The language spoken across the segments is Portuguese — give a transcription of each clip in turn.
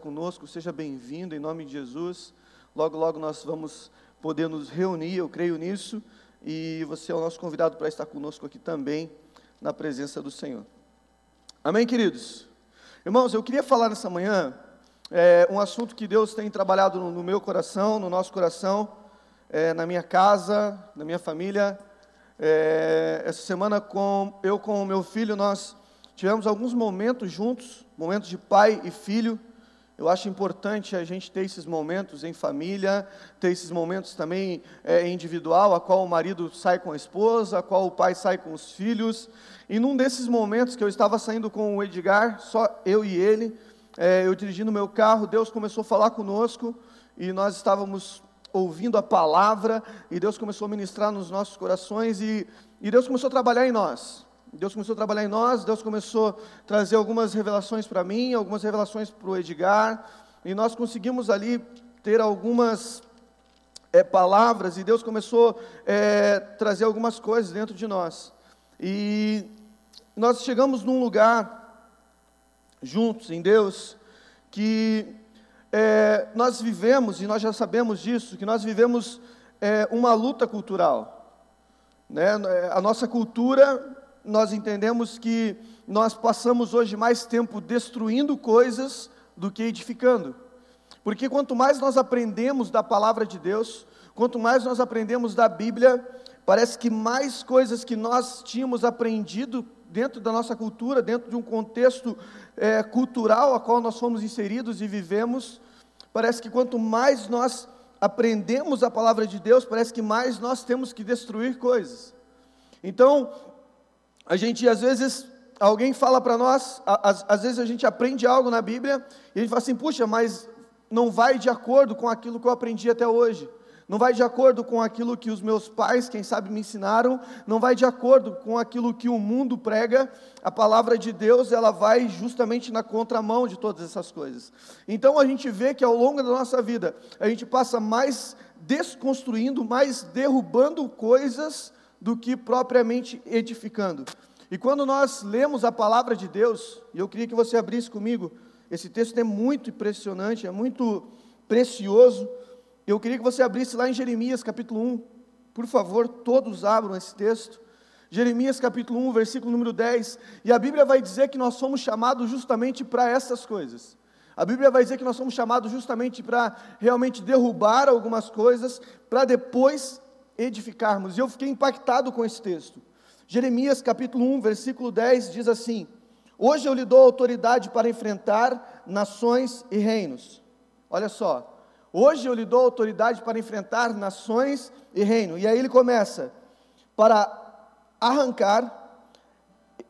conosco, seja bem-vindo em nome de Jesus. Logo, logo nós vamos poder nos reunir, eu creio nisso, e você é o nosso convidado para estar conosco aqui também, na presença do Senhor. Amém, queridos? Irmãos, eu queria falar nessa manhã é, um assunto que Deus tem trabalhado no, no meu coração, no nosso coração, é, na minha casa, na minha família. É, essa semana, com, eu com o meu filho, nós tivemos alguns momentos juntos, momentos de pai e filho, eu acho importante a gente ter esses momentos em família, ter esses momentos também é, individual, a qual o marido sai com a esposa, a qual o pai sai com os filhos. E num desses momentos que eu estava saindo com o Edgar, só eu e ele, é, eu dirigindo meu carro, Deus começou a falar conosco e nós estávamos ouvindo a palavra e Deus começou a ministrar nos nossos corações e, e Deus começou a trabalhar em nós. Deus começou a trabalhar em nós, Deus começou a trazer algumas revelações para mim, algumas revelações para o Edgar, e nós conseguimos ali ter algumas é, palavras, e Deus começou a é, trazer algumas coisas dentro de nós. E nós chegamos num lugar, juntos em Deus, que é, nós vivemos, e nós já sabemos disso, que nós vivemos é, uma luta cultural. Né? A nossa cultura nós entendemos que nós passamos hoje mais tempo destruindo coisas do que edificando. Porque quanto mais nós aprendemos da palavra de Deus, quanto mais nós aprendemos da Bíblia, parece que mais coisas que nós tínhamos aprendido dentro da nossa cultura, dentro de um contexto é, cultural a qual nós fomos inseridos e vivemos, parece que quanto mais nós aprendemos a palavra de Deus, parece que mais nós temos que destruir coisas. Então, a gente, às vezes, alguém fala para nós, às, às, vezes a gente aprende algo na Bíblia e a gente fala assim: puxa, mas não vai de acordo com aquilo que eu aprendi até hoje. Não vai de acordo com aquilo que os meus pais, quem sabe, me ensinaram, não vai de acordo com aquilo que o mundo prega. A palavra de Deus, ela vai justamente na contramão de todas essas coisas. Então a gente vê que ao longo da nossa vida, a gente passa mais desconstruindo, mais derrubando coisas do que propriamente edificando. E quando nós lemos a palavra de Deus, e eu queria que você abrisse comigo, esse texto é muito impressionante, é muito precioso. Eu queria que você abrisse lá em Jeremias capítulo 1. Por favor, todos abram esse texto. Jeremias capítulo 1, versículo número 10. E a Bíblia vai dizer que nós somos chamados justamente para essas coisas. A Bíblia vai dizer que nós somos chamados justamente para realmente derrubar algumas coisas, para depois edificarmos. E eu fiquei impactado com esse texto. Jeremias capítulo 1, versículo 10 diz assim: Hoje eu lhe dou autoridade para enfrentar nações e reinos. Olha só. Hoje eu lhe dou autoridade para enfrentar nações e reino. E aí ele começa: para arrancar,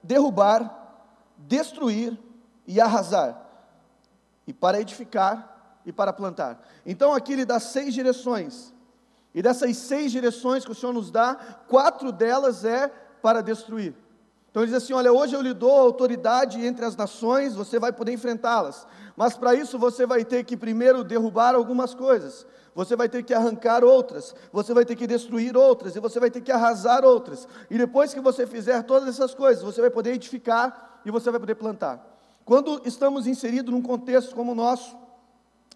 derrubar, destruir e arrasar, e para edificar e para plantar. Então aqui ele dá seis direções e dessas seis direções que o Senhor nos dá, quatro delas é para destruir. Então ele diz assim: Olha, hoje eu lhe dou autoridade entre as nações, você vai poder enfrentá-las. Mas para isso você vai ter que primeiro derrubar algumas coisas, você vai ter que arrancar outras, você vai ter que destruir outras, e você vai ter que arrasar outras. E depois que você fizer todas essas coisas, você vai poder edificar e você vai poder plantar. Quando estamos inseridos num contexto como o nosso,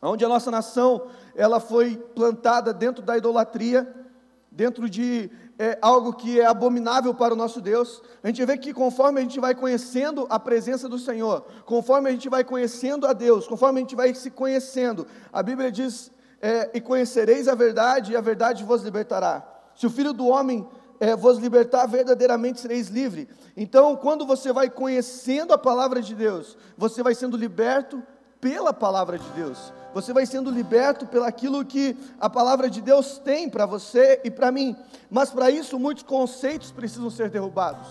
onde a nossa nação ela foi plantada dentro da idolatria, dentro de é, algo que é abominável para o nosso Deus. A gente vê que conforme a gente vai conhecendo a presença do Senhor, conforme a gente vai conhecendo a Deus, conforme a gente vai se conhecendo, a Bíblia diz: é, e conhecereis a verdade, e a verdade vos libertará. Se o Filho do Homem é, vos libertar, verdadeiramente sereis livre. Então, quando você vai conhecendo a palavra de Deus, você vai sendo liberto pela palavra de Deus você vai sendo liberto pelaquilo que a palavra de Deus tem para você e para mim. Mas para isso, muitos conceitos precisam ser derrubados,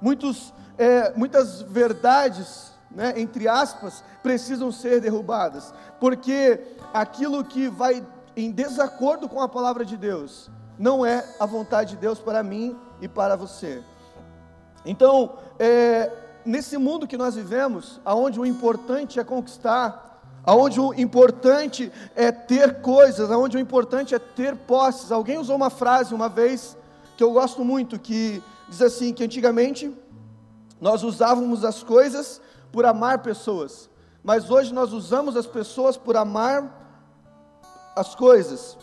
muitos, é, muitas verdades, né, entre aspas, precisam ser derrubadas, porque aquilo que vai em desacordo com a palavra de Deus não é a vontade de Deus para mim e para você. Então, é, nesse mundo que nós vivemos, aonde o importante é conquistar, aonde o importante é ter coisas, aonde o importante é ter posses. Alguém usou uma frase uma vez que eu gosto muito, que diz assim, que antigamente nós usávamos as coisas por amar pessoas, mas hoje nós usamos as pessoas por amar as coisas.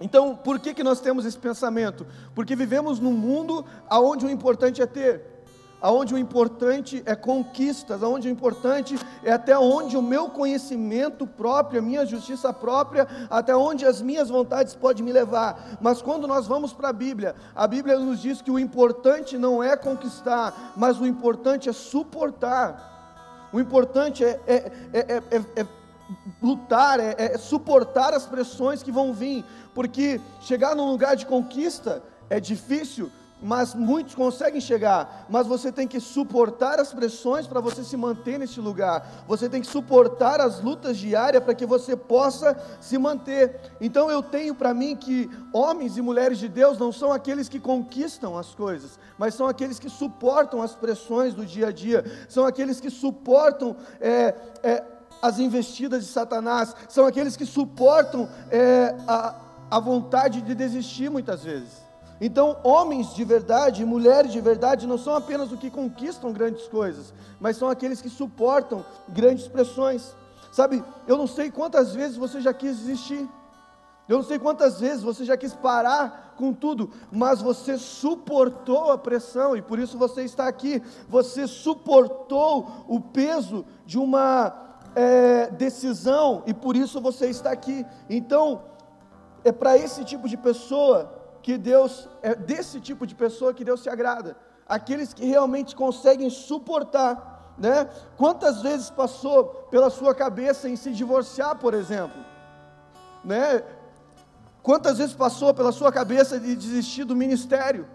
Então, por que, que nós temos esse pensamento? Porque vivemos num mundo onde o importante é ter, onde o importante é conquistas, onde o importante é até onde o meu conhecimento próprio, a minha justiça própria, até onde as minhas vontades podem me levar. Mas quando nós vamos para a Bíblia, a Bíblia nos diz que o importante não é conquistar, mas o importante é suportar. O importante é, é, é, é lutar, é, é, suportar as pressões que vão vir, porque chegar num lugar de conquista é difícil, mas muitos conseguem chegar, mas você tem que suportar as pressões para você se manter nesse lugar, você tem que suportar as lutas diárias para que você possa se manter. Então eu tenho para mim que homens e mulheres de Deus não são aqueles que conquistam as coisas, mas são aqueles que suportam as pressões do dia a dia, são aqueles que suportam. É, é, as investidas de Satanás, são aqueles que suportam é, a, a vontade de desistir muitas vezes. Então, homens de verdade, mulheres de verdade, não são apenas os que conquistam grandes coisas, mas são aqueles que suportam grandes pressões. Sabe, eu não sei quantas vezes você já quis desistir, eu não sei quantas vezes você já quis parar com tudo, mas você suportou a pressão e por isso você está aqui. Você suportou o peso de uma é, decisão e por isso você está aqui. Então, é para esse tipo de pessoa que Deus, é desse tipo de pessoa que Deus se agrada. Aqueles que realmente conseguem suportar, né? Quantas vezes passou pela sua cabeça em se divorciar, por exemplo? Né? Quantas vezes passou pela sua cabeça de desistir do ministério?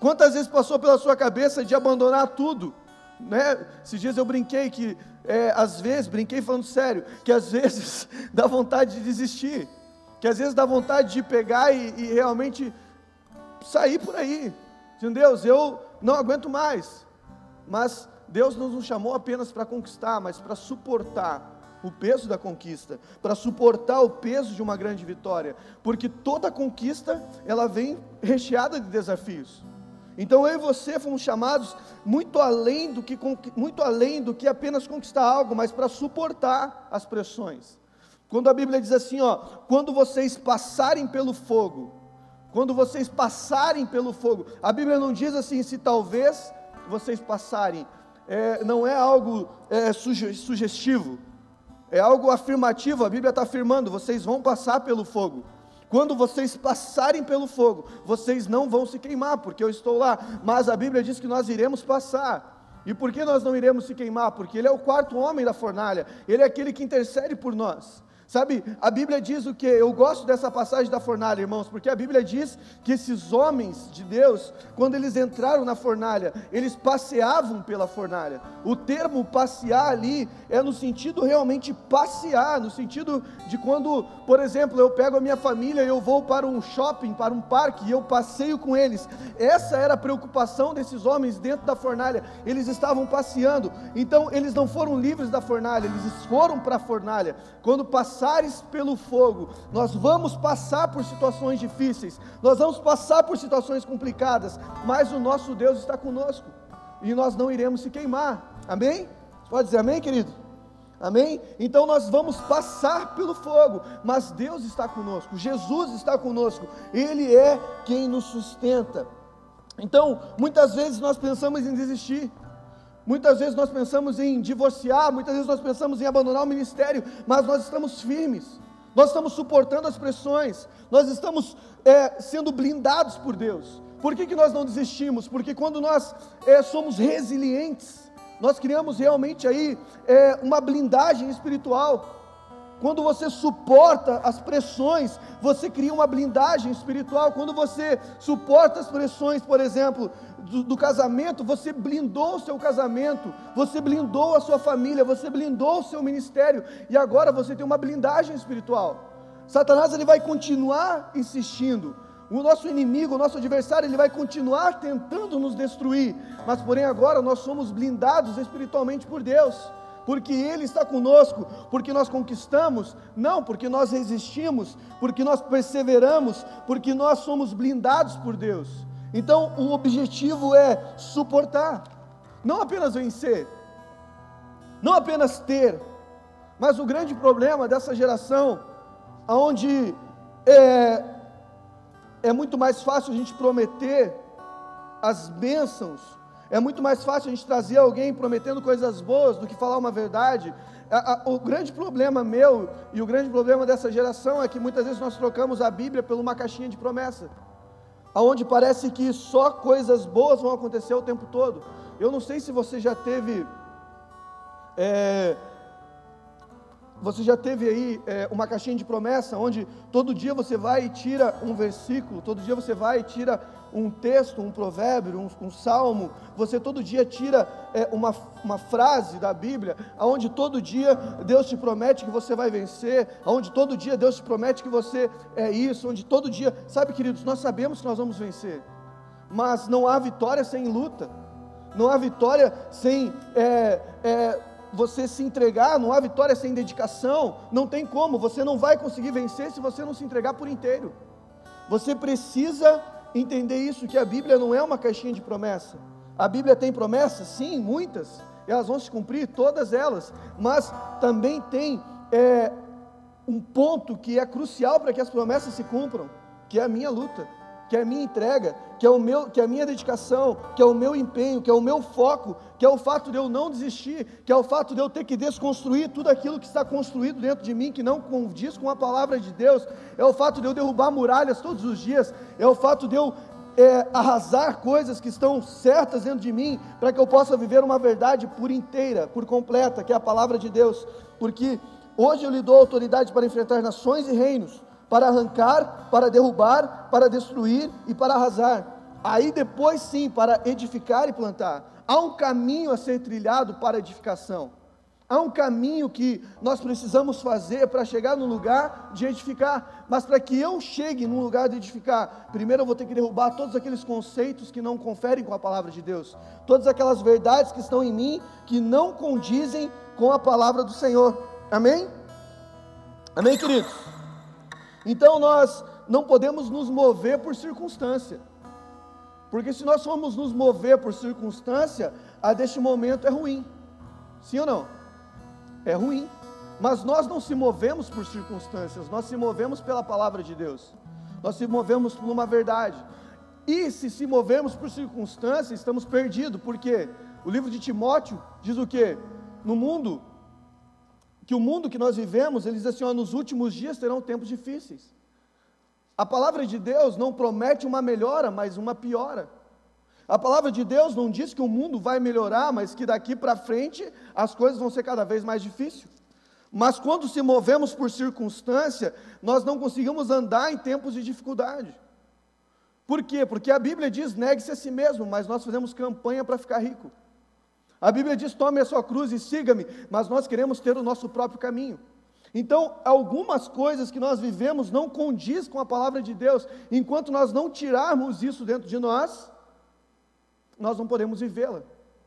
Quantas vezes passou pela sua cabeça de abandonar tudo? Né? Esses dias eu brinquei que, é, às vezes, brinquei falando sério, que às vezes dá vontade de desistir, que às vezes dá vontade de pegar e, e realmente sair por aí. Entendeu? Eu não aguento mais. Mas Deus não nos chamou apenas para conquistar, mas para suportar o peso da conquista, para suportar o peso de uma grande vitória, porque toda conquista ela vem recheada de desafios. Então eu e você fomos chamados muito além do que, muito além do que apenas conquistar algo, mas para suportar as pressões. Quando a Bíblia diz assim, ó, quando vocês passarem pelo fogo, quando vocês passarem pelo fogo, a Bíblia não diz assim, se talvez vocês passarem, é, não é algo é, sugestivo, é algo afirmativo, a Bíblia está afirmando, vocês vão passar pelo fogo. Quando vocês passarem pelo fogo, vocês não vão se queimar, porque eu estou lá. Mas a Bíblia diz que nós iremos passar. E por que nós não iremos se queimar? Porque Ele é o quarto homem da fornalha, Ele é aquele que intercede por nós. Sabe, a Bíblia diz o que? Eu gosto dessa passagem da fornalha, irmãos, porque a Bíblia diz que esses homens de Deus, quando eles entraram na fornalha, eles passeavam pela fornalha. O termo passear ali é no sentido realmente passear, no sentido de quando, por exemplo, eu pego a minha família e eu vou para um shopping, para um parque e eu passeio com eles. Essa era a preocupação desses homens dentro da fornalha. Eles estavam passeando. Então, eles não foram livres da fornalha, eles foram para a fornalha. Quando passaram passares pelo fogo, nós vamos passar por situações difíceis, nós vamos passar por situações complicadas, mas o nosso Deus está conosco e nós não iremos se queimar. Amém? Pode dizer amém, querido? Amém? Então nós vamos passar pelo fogo, mas Deus está conosco, Jesus está conosco, Ele é quem nos sustenta. Então, muitas vezes nós pensamos em desistir, Muitas vezes nós pensamos em divorciar, muitas vezes nós pensamos em abandonar o ministério, mas nós estamos firmes, nós estamos suportando as pressões, nós estamos é, sendo blindados por Deus. Por que, que nós não desistimos? Porque quando nós é, somos resilientes, nós criamos realmente aí é, uma blindagem espiritual. Quando você suporta as pressões, você cria uma blindagem espiritual. Quando você suporta as pressões, por exemplo, do, do, casamento, você blindou o seu casamento, você blindou a sua família, você blindou o seu ministério, e agora você tem uma blindagem espiritual. Satanás ele vai continuar insistindo. O nosso inimigo, o nosso adversário, ele vai continuar tentando nos destruir, mas porém agora nós somos blindados espiritualmente por Deus porque Ele está conosco, porque nós conquistamos, não, porque nós resistimos, porque nós perseveramos, porque nós somos blindados por Deus. Então, o objetivo é suportar, não apenas vencer, não apenas ter, Mas o grande problema dessa geração, onde é, é muito mais fácil a gente prometer as bênçãos, é muito mais fácil a gente trazer alguém prometendo coisas boas do que falar uma verdade. O grande problema meu e o grande problema dessa geração é que muitas vezes nós trocamos a Bíblia por uma caixinha de promessa, aonde parece que só coisas boas vão acontecer o tempo todo. Eu não sei se você já teve é, você já teve aí é, uma caixinha de promessa, onde todo dia você vai e tira um versículo, todo dia você vai e tira um texto, um provérbio, um, um salmo, você todo dia tira é, uma, uma frase da Bíblia, onde todo dia Deus te promete que você vai vencer, onde todo dia Deus te promete que você é isso, onde todo dia, sabe queridos, nós sabemos que nós vamos vencer, mas não há vitória sem luta, não há vitória sem é, é, você se entregar, não há vitória sem dedicação, não tem como, você não vai conseguir vencer se você não se entregar por inteiro. Você precisa entender isso, que a Bíblia não é uma caixinha de promessa. A Bíblia tem promessas? Sim, muitas, e elas vão se cumprir, todas elas, mas também tem é, um ponto que é crucial para que as promessas se cumpram, que é a minha luta que é a minha entrega, que é, o meu, que é a minha dedicação, que é o meu empenho, que é o meu foco, que é o fato de eu não desistir, que é o fato de eu ter que desconstruir tudo aquilo que está construído dentro de mim, que não condiz com a palavra de Deus, é o fato de eu derrubar muralhas todos os dias, é o fato de eu é, arrasar coisas que estão certas dentro de mim, para que eu possa viver uma verdade por inteira, por completa, que é a palavra de Deus, porque hoje eu lhe dou autoridade para enfrentar nações e reinos, para arrancar, para derrubar, para destruir e para arrasar. Aí depois sim, para edificar e plantar. Há um caminho a ser trilhado para edificação. Há um caminho que nós precisamos fazer para chegar no lugar de edificar. Mas para que eu chegue no lugar de edificar, primeiro eu vou ter que derrubar todos aqueles conceitos que não conferem com a palavra de Deus. Todas aquelas verdades que estão em mim que não condizem com a palavra do Senhor. Amém? Amém, queridos? Então nós não podemos nos mover por circunstância. Porque se nós formos nos mover por circunstância, a deste momento é ruim. Sim ou não? É ruim. Mas nós não se movemos por circunstâncias, nós se movemos pela palavra de Deus. Nós se movemos por uma verdade. E se se movemos por circunstâncias, estamos perdidos, porque o livro de Timóteo diz o que? No mundo que o mundo que nós vivemos, ele diz assim: ó, nos últimos dias terão tempos difíceis. A palavra de Deus não promete uma melhora, mas uma piora. A palavra de Deus não diz que o mundo vai melhorar, mas que daqui para frente as coisas vão ser cada vez mais difíceis. Mas quando se movemos por circunstância, nós não conseguimos andar em tempos de dificuldade. Por quê? Porque a Bíblia diz: negue-se a si mesmo, mas nós fazemos campanha para ficar rico. A Bíblia diz: tome a sua cruz e siga-me, mas nós queremos ter o nosso próprio caminho. Então, algumas coisas que nós vivemos não condiz com a palavra de Deus. Enquanto nós não tirarmos isso dentro de nós, nós não podemos vivê-la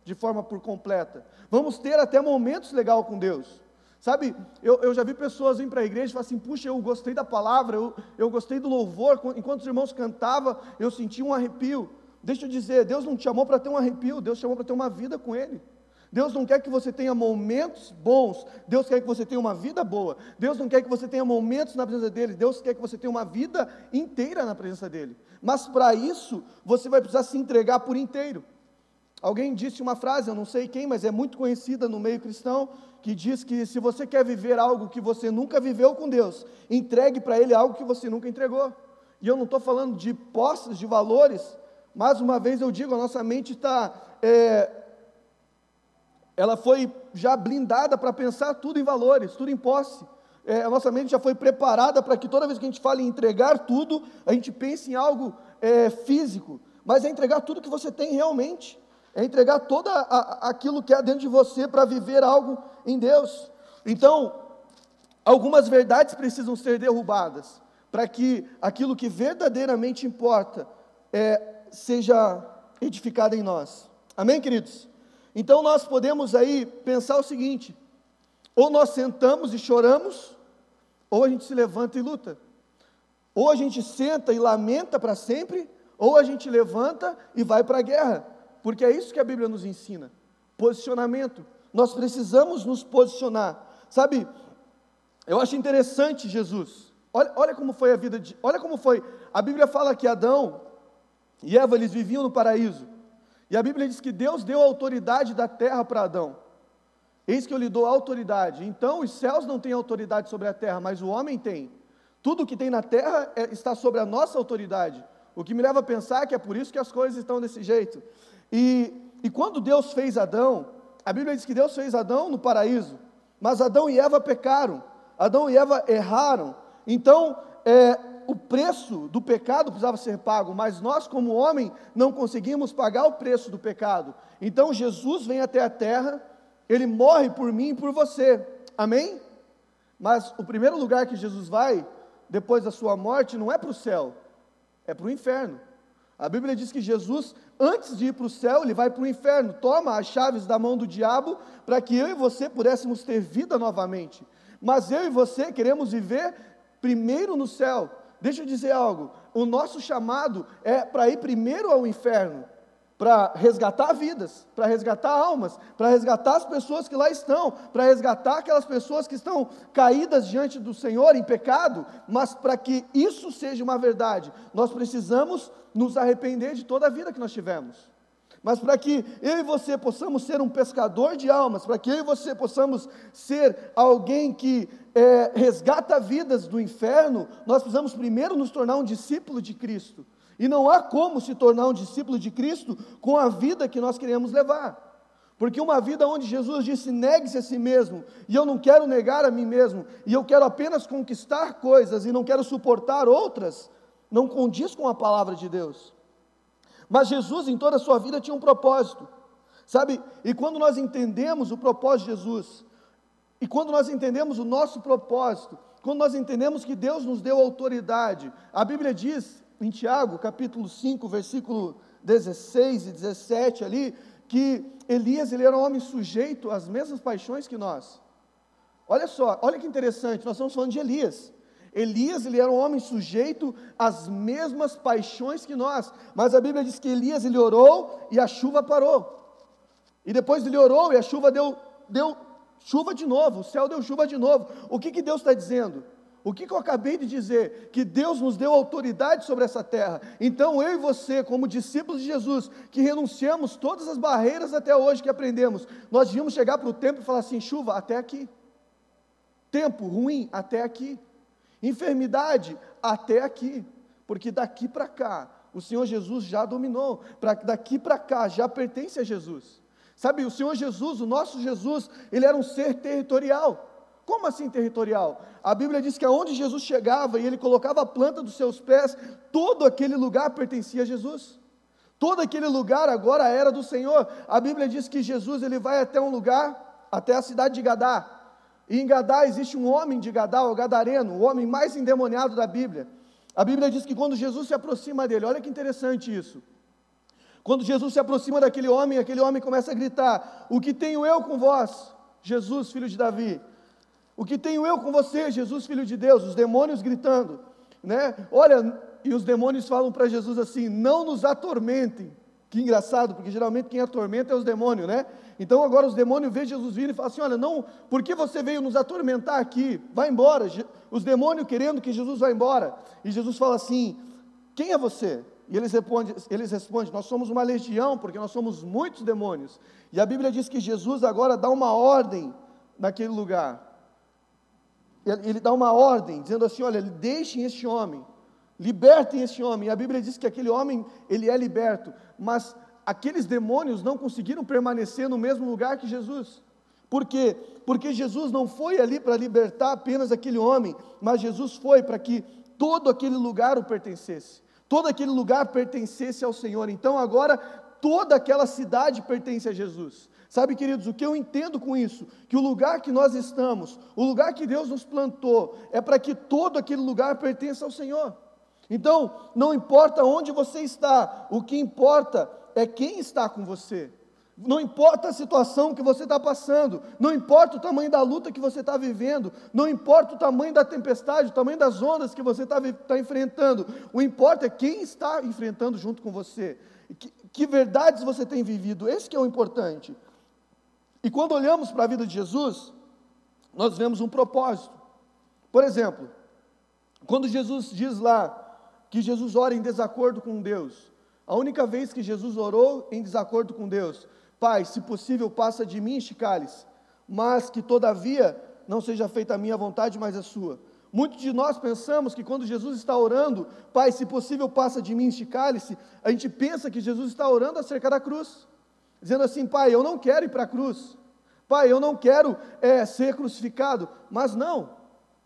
de forma por completa. Vamos ter até momentos legais com Deus. Sabe, eu, eu já vi pessoas vir para a igreja e falar assim: puxa, eu gostei da palavra, eu, eu gostei do louvor. Enquanto os irmãos cantavam, eu senti um arrepio. Deixa eu dizer, Deus não te chamou para ter um arrepio, Deus te chamou para ter uma vida com Ele. Deus não quer que você tenha momentos bons, Deus quer que você tenha uma vida boa. Deus não quer que você tenha momentos na presença dEle, Deus quer que você tenha uma vida inteira na presença dEle. Mas para isso, você vai precisar se entregar por inteiro. Alguém disse uma frase, eu não sei quem, mas é muito conhecida no meio cristão, que diz que se você quer viver algo que você nunca viveu com Deus, entregue para Ele algo que você nunca entregou. E eu não estou falando de posses, de valores, mais uma vez eu digo, a nossa mente está. É, ela foi já blindada para pensar tudo em valores, tudo em posse. É, a nossa mente já foi preparada para que toda vez que a gente fale em entregar tudo, a gente pense em algo é, físico. Mas é entregar tudo que você tem realmente. É entregar todo aquilo que há dentro de você para viver algo em Deus. Então, algumas verdades precisam ser derrubadas para que aquilo que verdadeiramente importa é, seja edificada em nós. Amém, queridos? Então nós podemos aí pensar o seguinte: ou nós sentamos e choramos, ou a gente se levanta e luta. Ou a gente senta e lamenta para sempre, ou a gente levanta e vai para a guerra. Porque é isso que a Bíblia nos ensina: posicionamento. Nós precisamos nos posicionar. Sabe, eu acho interessante Jesus. Olha, olha como foi a vida de. Olha como foi. A Bíblia fala que Adão e Eva eles viviam no paraíso. E a Bíblia diz que Deus deu a autoridade da terra para Adão. Eis que eu lhe dou autoridade. Então os céus não têm autoridade sobre a terra, mas o homem tem. Tudo que tem na terra é, está sobre a nossa autoridade. O que me leva a pensar que é por isso que as coisas estão desse jeito. E, e quando Deus fez Adão, a Bíblia diz que Deus fez Adão no paraíso, mas Adão e Eva pecaram, Adão e Eva erraram. Então, é, preço do pecado precisava ser pago, mas nós, como homem, não conseguimos pagar o preço do pecado. Então, Jesus vem até a terra, ele morre por mim e por você. Amém? Mas o primeiro lugar que Jesus vai, depois da sua morte, não é para o céu, é para o inferno. A Bíblia diz que Jesus, antes de ir para o céu, ele vai para o inferno, toma as chaves da mão do diabo para que eu e você pudéssemos ter vida novamente. Mas eu e você queremos viver primeiro no céu. Deixa eu dizer algo: o nosso chamado é para ir primeiro ao inferno, para resgatar vidas, para resgatar almas, para resgatar as pessoas que lá estão, para resgatar aquelas pessoas que estão caídas diante do Senhor em pecado, mas para que isso seja uma verdade, nós precisamos nos arrepender de toda a vida que nós tivemos. Mas para que eu e você possamos ser um pescador de almas, para que eu e você possamos ser alguém que é, resgata vidas do inferno, nós precisamos primeiro nos tornar um discípulo de Cristo. E não há como se tornar um discípulo de Cristo com a vida que nós queremos levar. Porque uma vida onde Jesus disse: negue-se a si mesmo, e eu não quero negar a mim mesmo, e eu quero apenas conquistar coisas e não quero suportar outras, não condiz com a palavra de Deus. Mas Jesus, em toda a sua vida, tinha um propósito, sabe? E quando nós entendemos o propósito de Jesus, e quando nós entendemos o nosso propósito, quando nós entendemos que Deus nos deu autoridade, a Bíblia diz em Tiago, capítulo 5, versículo 16 e 17 ali, que Elias ele era um homem sujeito às mesmas paixões que nós. Olha só, olha que interessante, nós estamos falando de Elias. Elias ele era um homem sujeito às mesmas paixões que nós, mas a Bíblia diz que Elias ele orou e a chuva parou. E depois ele orou e a chuva deu, deu chuva de novo, o céu deu chuva de novo. O que, que Deus está dizendo? O que, que eu acabei de dizer? Que Deus nos deu autoridade sobre essa terra. Então eu e você, como discípulos de Jesus, que renunciamos todas as barreiras até hoje que aprendemos, nós devíamos chegar para o templo e falar assim: chuva, até aqui. Tempo ruim, até aqui. Enfermidade, até aqui, porque daqui para cá, o Senhor Jesus já dominou, pra, daqui para cá já pertence a Jesus. Sabe, o Senhor Jesus, o nosso Jesus, ele era um ser territorial. Como assim territorial? A Bíblia diz que aonde Jesus chegava e ele colocava a planta dos seus pés, todo aquele lugar pertencia a Jesus. Todo aquele lugar agora era do Senhor. A Bíblia diz que Jesus ele vai até um lugar, até a cidade de Gadá. E em Gadá existe um homem de Gadá, o Gadareno, o homem mais endemoniado da Bíblia. A Bíblia diz que quando Jesus se aproxima dele, olha que interessante isso. Quando Jesus se aproxima daquele homem, aquele homem começa a gritar: O que tenho eu com vós, Jesus, filho de Davi? O que tenho eu com você, Jesus, filho de Deus? Os demônios gritando, né? Olha, e os demônios falam para Jesus assim: Não nos atormentem. Que engraçado, porque geralmente quem atormenta é os demônios, né? Então agora os demônios veem Jesus vir e falam assim: Olha, não, por que você veio nos atormentar aqui? Vai embora. Os demônios querendo que Jesus vá embora. E Jesus fala assim: Quem é você? E eles respondem, eles respondem: Nós somos uma legião, porque nós somos muitos demônios. E a Bíblia diz que Jesus agora dá uma ordem naquele lugar. Ele dá uma ordem, dizendo assim: Olha, deixem este homem libertem esse homem. A Bíblia diz que aquele homem, ele é liberto, mas aqueles demônios não conseguiram permanecer no mesmo lugar que Jesus. Por quê? Porque Jesus não foi ali para libertar apenas aquele homem, mas Jesus foi para que todo aquele lugar o pertencesse. Todo aquele lugar pertencesse ao Senhor. Então agora toda aquela cidade pertence a Jesus. Sabe, queridos, o que eu entendo com isso? Que o lugar que nós estamos, o lugar que Deus nos plantou, é para que todo aquele lugar pertença ao Senhor. Então, não importa onde você está, o que importa é quem está com você. Não importa a situação que você está passando, não importa o tamanho da luta que você está vivendo, não importa o tamanho da tempestade, o tamanho das ondas que você está tá enfrentando, o importa é quem está enfrentando junto com você, que, que verdades você tem vivido, esse que é o importante. E quando olhamos para a vida de Jesus, nós vemos um propósito. Por exemplo, quando Jesus diz lá que Jesus ora em desacordo com Deus, a única vez que Jesus orou em desacordo com Deus, Pai, se possível, passa de mim este cálice, mas que todavia não seja feita a minha vontade, mas a sua. Muitos de nós pensamos que quando Jesus está orando, Pai, se possível, passa de mim este cálice, a gente pensa que Jesus está orando acerca da cruz, dizendo assim: Pai, eu não quero ir para a cruz, Pai, eu não quero é, ser crucificado, mas não,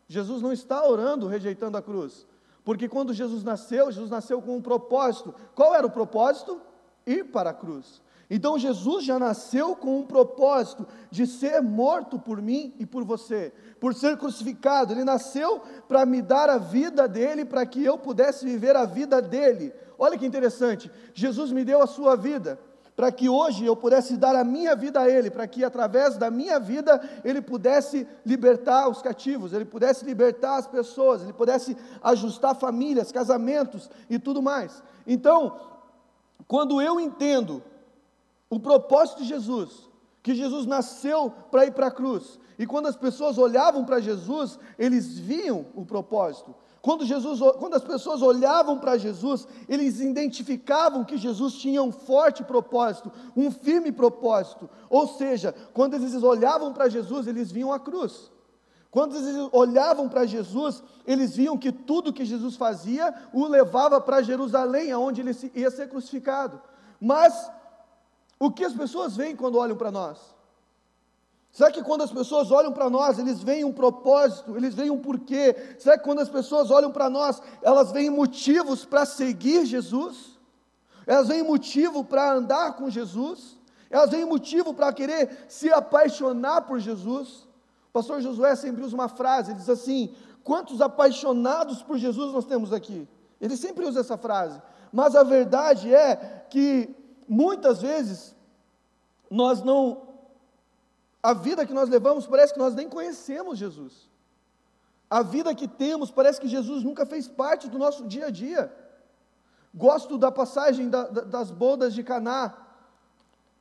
Jesus não está orando rejeitando a cruz, porque quando Jesus nasceu, Jesus nasceu com um propósito. Qual era o propósito? Ir para a cruz. Então Jesus já nasceu com um propósito de ser morto por mim e por você, por ser crucificado. Ele nasceu para me dar a vida dele, para que eu pudesse viver a vida dele. Olha que interessante, Jesus me deu a sua vida, para que hoje eu pudesse dar a minha vida a ele, para que através da minha vida ele pudesse libertar os cativos, ele pudesse libertar as pessoas, ele pudesse ajustar famílias, casamentos e tudo mais. Então, quando eu entendo o propósito de Jesus, que Jesus nasceu para ir para a cruz. E quando as pessoas olhavam para Jesus, eles viam o propósito. Quando, Jesus, quando as pessoas olhavam para Jesus, eles identificavam que Jesus tinha um forte propósito, um firme propósito. Ou seja, quando eles olhavam para Jesus, eles viam a cruz. Quando eles olhavam para Jesus, eles viam que tudo que Jesus fazia o levava para Jerusalém, aonde ele ia ser crucificado. Mas o que as pessoas veem quando olham para nós? Será que quando as pessoas olham para nós, eles veem um propósito, eles veem um porquê? Será que quando as pessoas olham para nós, elas veem motivos para seguir Jesus? Elas veem motivo para andar com Jesus? Elas veem motivo para querer se apaixonar por Jesus? O pastor Josué sempre usa uma frase, ele diz assim: Quantos apaixonados por Jesus nós temos aqui? Ele sempre usa essa frase, mas a verdade é que muitas vezes nós não a vida que nós levamos parece que nós nem conhecemos Jesus. A vida que temos parece que Jesus nunca fez parte do nosso dia a dia. Gosto da passagem da, da, das bodas de Caná.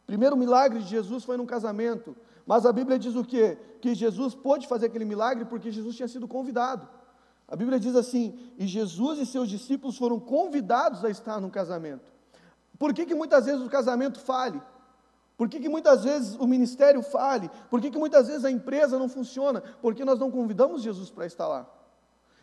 Primeiro milagre de Jesus foi num casamento, mas a Bíblia diz o quê? Que Jesus pôde fazer aquele milagre porque Jesus tinha sido convidado. A Bíblia diz assim: "E Jesus e seus discípulos foram convidados a estar no casamento". Por que, que muitas vezes o casamento fale? Por que, que muitas vezes o ministério fale? Por que, que muitas vezes a empresa não funciona? Porque nós não convidamos Jesus para estar lá.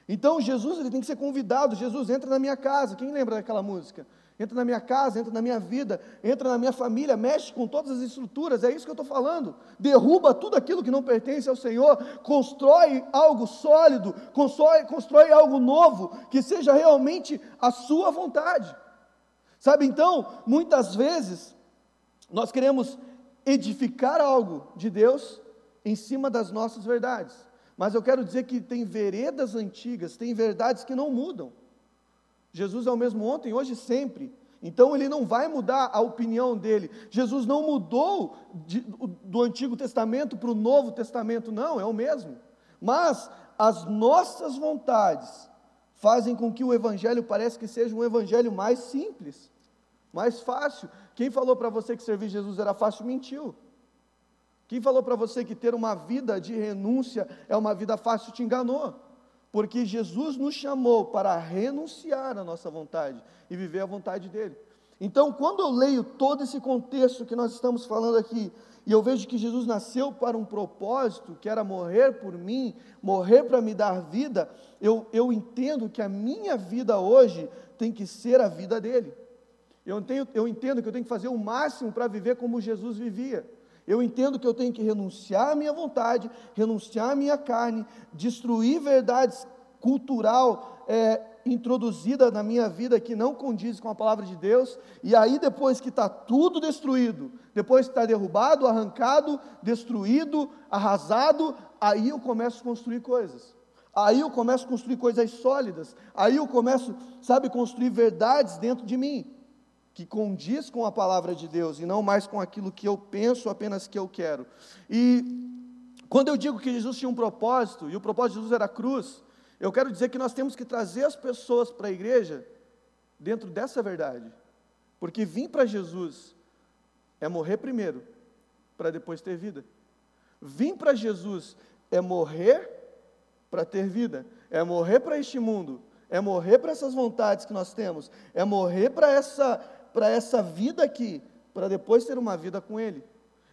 Então Jesus ele tem que ser convidado. Jesus entra na minha casa. Quem lembra daquela música? Entra na minha casa, entra na minha vida, entra na minha família, mexe com todas as estruturas, é isso que eu estou falando. Derruba tudo aquilo que não pertence ao Senhor, constrói algo sólido, constrói, constrói algo novo, que seja realmente a sua vontade. Sabe, então, muitas vezes, nós queremos edificar algo de Deus em cima das nossas verdades. Mas eu quero dizer que tem veredas antigas, tem verdades que não mudam. Jesus é o mesmo ontem, hoje e sempre. Então ele não vai mudar a opinião dele. Jesus não mudou de, do Antigo Testamento para o Novo Testamento, não, é o mesmo. Mas as nossas vontades fazem com que o Evangelho pareça que seja um Evangelho mais simples mais fácil. Quem falou para você que servir Jesus era fácil mentiu. Quem falou para você que ter uma vida de renúncia é uma vida fácil te enganou. Porque Jesus nos chamou para renunciar à nossa vontade e viver a vontade dele. Então, quando eu leio todo esse contexto que nós estamos falando aqui, e eu vejo que Jesus nasceu para um propósito, que era morrer por mim, morrer para me dar vida, eu, eu entendo que a minha vida hoje tem que ser a vida dele. Eu, eu entendo que eu tenho que fazer o máximo para viver como Jesus vivia. Eu entendo que eu tenho que renunciar à minha vontade, renunciar à minha carne, destruir verdades cultural é, introduzida na minha vida que não condiz com a palavra de Deus, e aí depois que está tudo destruído, depois que está derrubado, arrancado, destruído, arrasado, aí eu começo a construir coisas. Aí eu começo a construir coisas sólidas. Aí eu começo, sabe, construir verdades dentro de mim que condiz com a palavra de Deus e não mais com aquilo que eu penso, apenas que eu quero. E quando eu digo que Jesus tinha um propósito, e o propósito de Jesus era a cruz, eu quero dizer que nós temos que trazer as pessoas para a igreja dentro dessa verdade. Porque vir para Jesus é morrer primeiro, para depois ter vida. Vir para Jesus é morrer para ter vida, é morrer para este mundo, é morrer para essas vontades que nós temos, é morrer para essa, para essa vida aqui, para depois ter uma vida com Ele.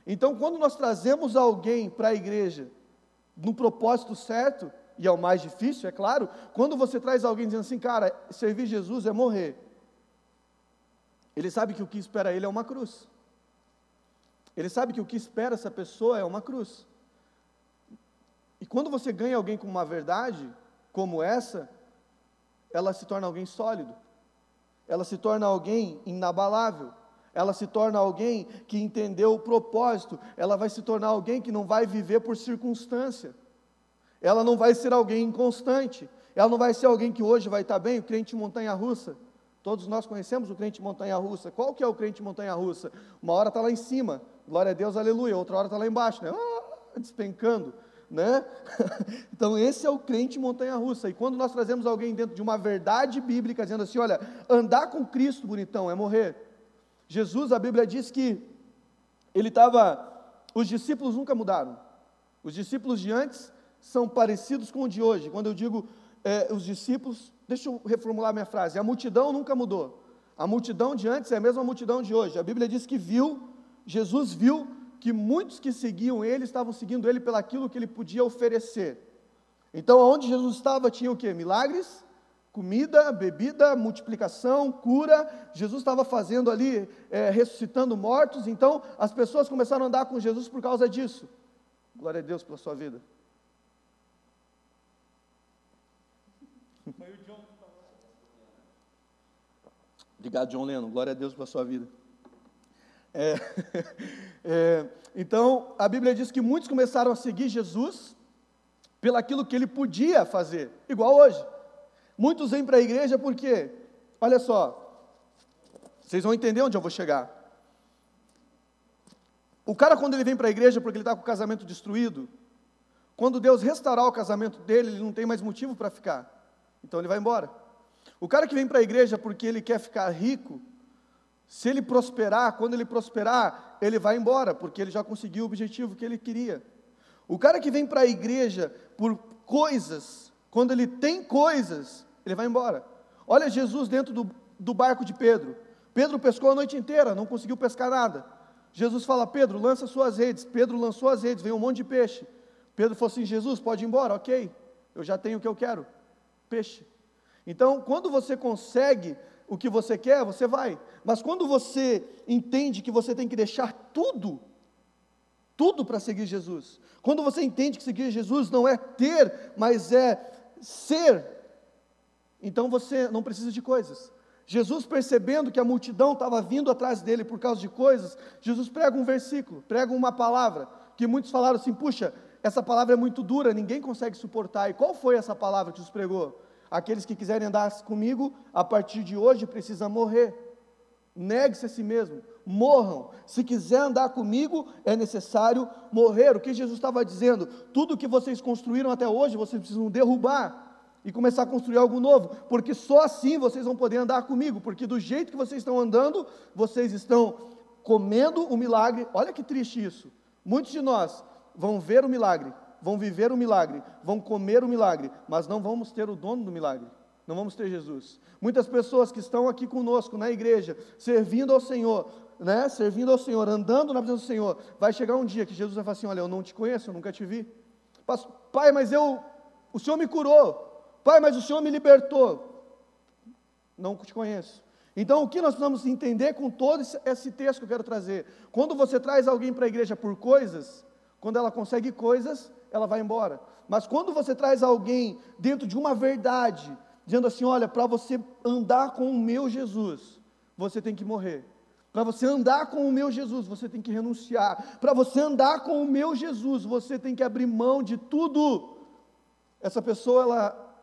Então, quando nós trazemos alguém para a igreja no propósito certo, e é o mais difícil, é claro, quando você traz alguém dizendo assim, cara, servir Jesus é morrer, ele sabe que o que espera ele é uma cruz. Ele sabe que o que espera essa pessoa é uma cruz. E quando você ganha alguém com uma verdade como essa, ela se torna alguém sólido. Ela se torna alguém inabalável. Ela se torna alguém que entendeu o propósito. Ela vai se tornar alguém que não vai viver por circunstância. Ela não vai ser alguém inconstante. Ela não vai ser alguém que hoje vai estar bem, o crente montanha russa. Todos nós conhecemos o crente montanha russa. Qual que é o crente montanha russa? Uma hora está lá em cima, glória a Deus, aleluia. Outra hora está lá embaixo, né? Ah, despencando né? Então, esse é o crente montanha-russa. E quando nós trazemos alguém dentro de uma verdade bíblica, dizendo assim: olha, andar com Cristo, bonitão, é morrer. Jesus, a Bíblia diz que ele estava. Os discípulos nunca mudaram. Os discípulos de antes são parecidos com o de hoje. Quando eu digo é, os discípulos, deixa eu reformular minha frase: a multidão nunca mudou. A multidão de antes é a mesma multidão de hoje. A Bíblia diz que viu, Jesus viu que muitos que seguiam ele estavam seguindo ele pelaquilo que ele podia oferecer. Então, onde Jesus estava, tinha o que? Milagres, comida, bebida, multiplicação, cura. Jesus estava fazendo ali, é, ressuscitando mortos. Então, as pessoas começaram a andar com Jesus por causa disso. Glória a Deus pela sua vida. Obrigado, John Lennon. Glória a Deus pela sua vida. É, é, então, a Bíblia diz que muitos começaram a seguir Jesus pelaquilo que ele podia fazer, igual hoje. Muitos vêm para a igreja porque, olha só, vocês vão entender onde eu vou chegar. O cara, quando ele vem para a igreja porque ele está com o casamento destruído, quando Deus restaurar o casamento dele, ele não tem mais motivo para ficar. Então ele vai embora. O cara que vem para a igreja porque ele quer ficar rico, se ele prosperar, quando ele prosperar, ele vai embora, porque ele já conseguiu o objetivo que ele queria. O cara que vem para a igreja por coisas, quando ele tem coisas, ele vai embora. Olha Jesus dentro do, do barco de Pedro. Pedro pescou a noite inteira, não conseguiu pescar nada. Jesus fala: Pedro, lança suas redes. Pedro lançou as redes, veio um monte de peixe. Pedro falou assim: Jesus, pode ir embora, ok, eu já tenho o que eu quero: peixe. Então, quando você consegue o que você quer, você vai. Mas quando você entende que você tem que deixar tudo, tudo para seguir Jesus, quando você entende que seguir Jesus não é ter, mas é ser, então você não precisa de coisas. Jesus, percebendo que a multidão estava vindo atrás dele por causa de coisas, Jesus prega um versículo, prega uma palavra, que muitos falaram assim: puxa, essa palavra é muito dura, ninguém consegue suportar. E qual foi essa palavra que Jesus pregou? Aqueles que quiserem andar comigo, a partir de hoje precisam morrer. Negue-se a si mesmo, morram. Se quiser andar comigo, é necessário morrer. O que Jesus estava dizendo? Tudo que vocês construíram até hoje, vocês precisam derrubar e começar a construir algo novo, porque só assim vocês vão poder andar comigo, porque do jeito que vocês estão andando, vocês estão comendo o milagre. Olha que triste isso. Muitos de nós vão ver o milagre, vão viver o milagre, vão comer o milagre, mas não vamos ter o dono do milagre, não vamos ter Jesus. Muitas pessoas que estão aqui conosco na igreja, servindo ao Senhor, né, servindo ao Senhor, andando na presença do Senhor, vai chegar um dia que Jesus vai falar assim: Olha, eu não te conheço, eu nunca te vi. Pai, mas eu, o Senhor me curou. Pai, mas o Senhor me libertou. Não te conheço. Então, o que nós precisamos entender com todo esse texto que eu quero trazer? Quando você traz alguém para a igreja por coisas, quando ela consegue coisas, ela vai embora. Mas quando você traz alguém dentro de uma verdade, dizendo assim: olha, para você andar com o meu Jesus, você tem que morrer. Para você andar com o meu Jesus, você tem que renunciar. Para você andar com o meu Jesus, você tem que abrir mão de tudo. Essa pessoa, ela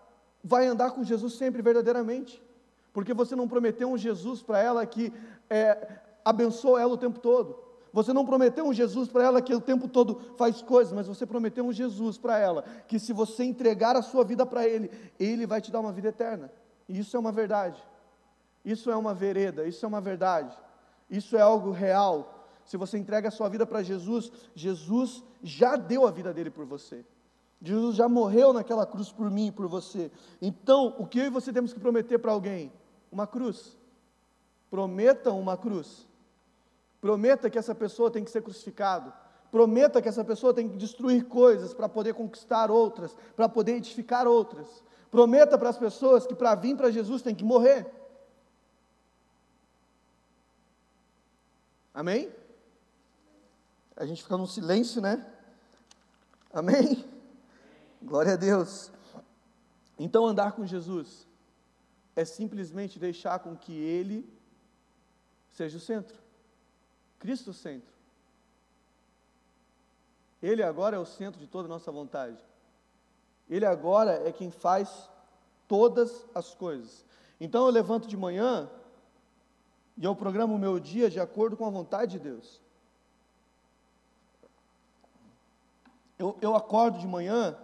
vai andar com Jesus sempre verdadeiramente. Porque você não prometeu um Jesus para ela que é, abençoa ela o tempo todo. Você não prometeu um Jesus para ela que o tempo todo faz coisas, mas você prometeu um Jesus para ela que se você entregar a sua vida para Ele, Ele vai te dar uma vida eterna. E isso é uma verdade. Isso é uma vereda, isso é uma verdade. Isso é algo real. Se você entrega a sua vida para Jesus, Jesus já deu a vida dele por você. Jesus já morreu naquela cruz por mim e por você. Então, o que eu e você temos que prometer para alguém? Uma cruz. Prometam uma cruz. Prometa que essa pessoa tem que ser crucificado. Prometa que essa pessoa tem que destruir coisas para poder conquistar outras, para poder edificar outras. Prometa para as pessoas que para vir para Jesus tem que morrer. Amém? A gente fica num silêncio, né? Amém? Glória a Deus. Então, andar com Jesus é simplesmente deixar com que Ele seja o centro, Cristo centro. Ele agora é o centro de toda a nossa vontade. Ele agora é quem faz todas as coisas. Então eu levanto de manhã e eu programo o meu dia de acordo com a vontade de Deus. Eu, eu acordo de manhã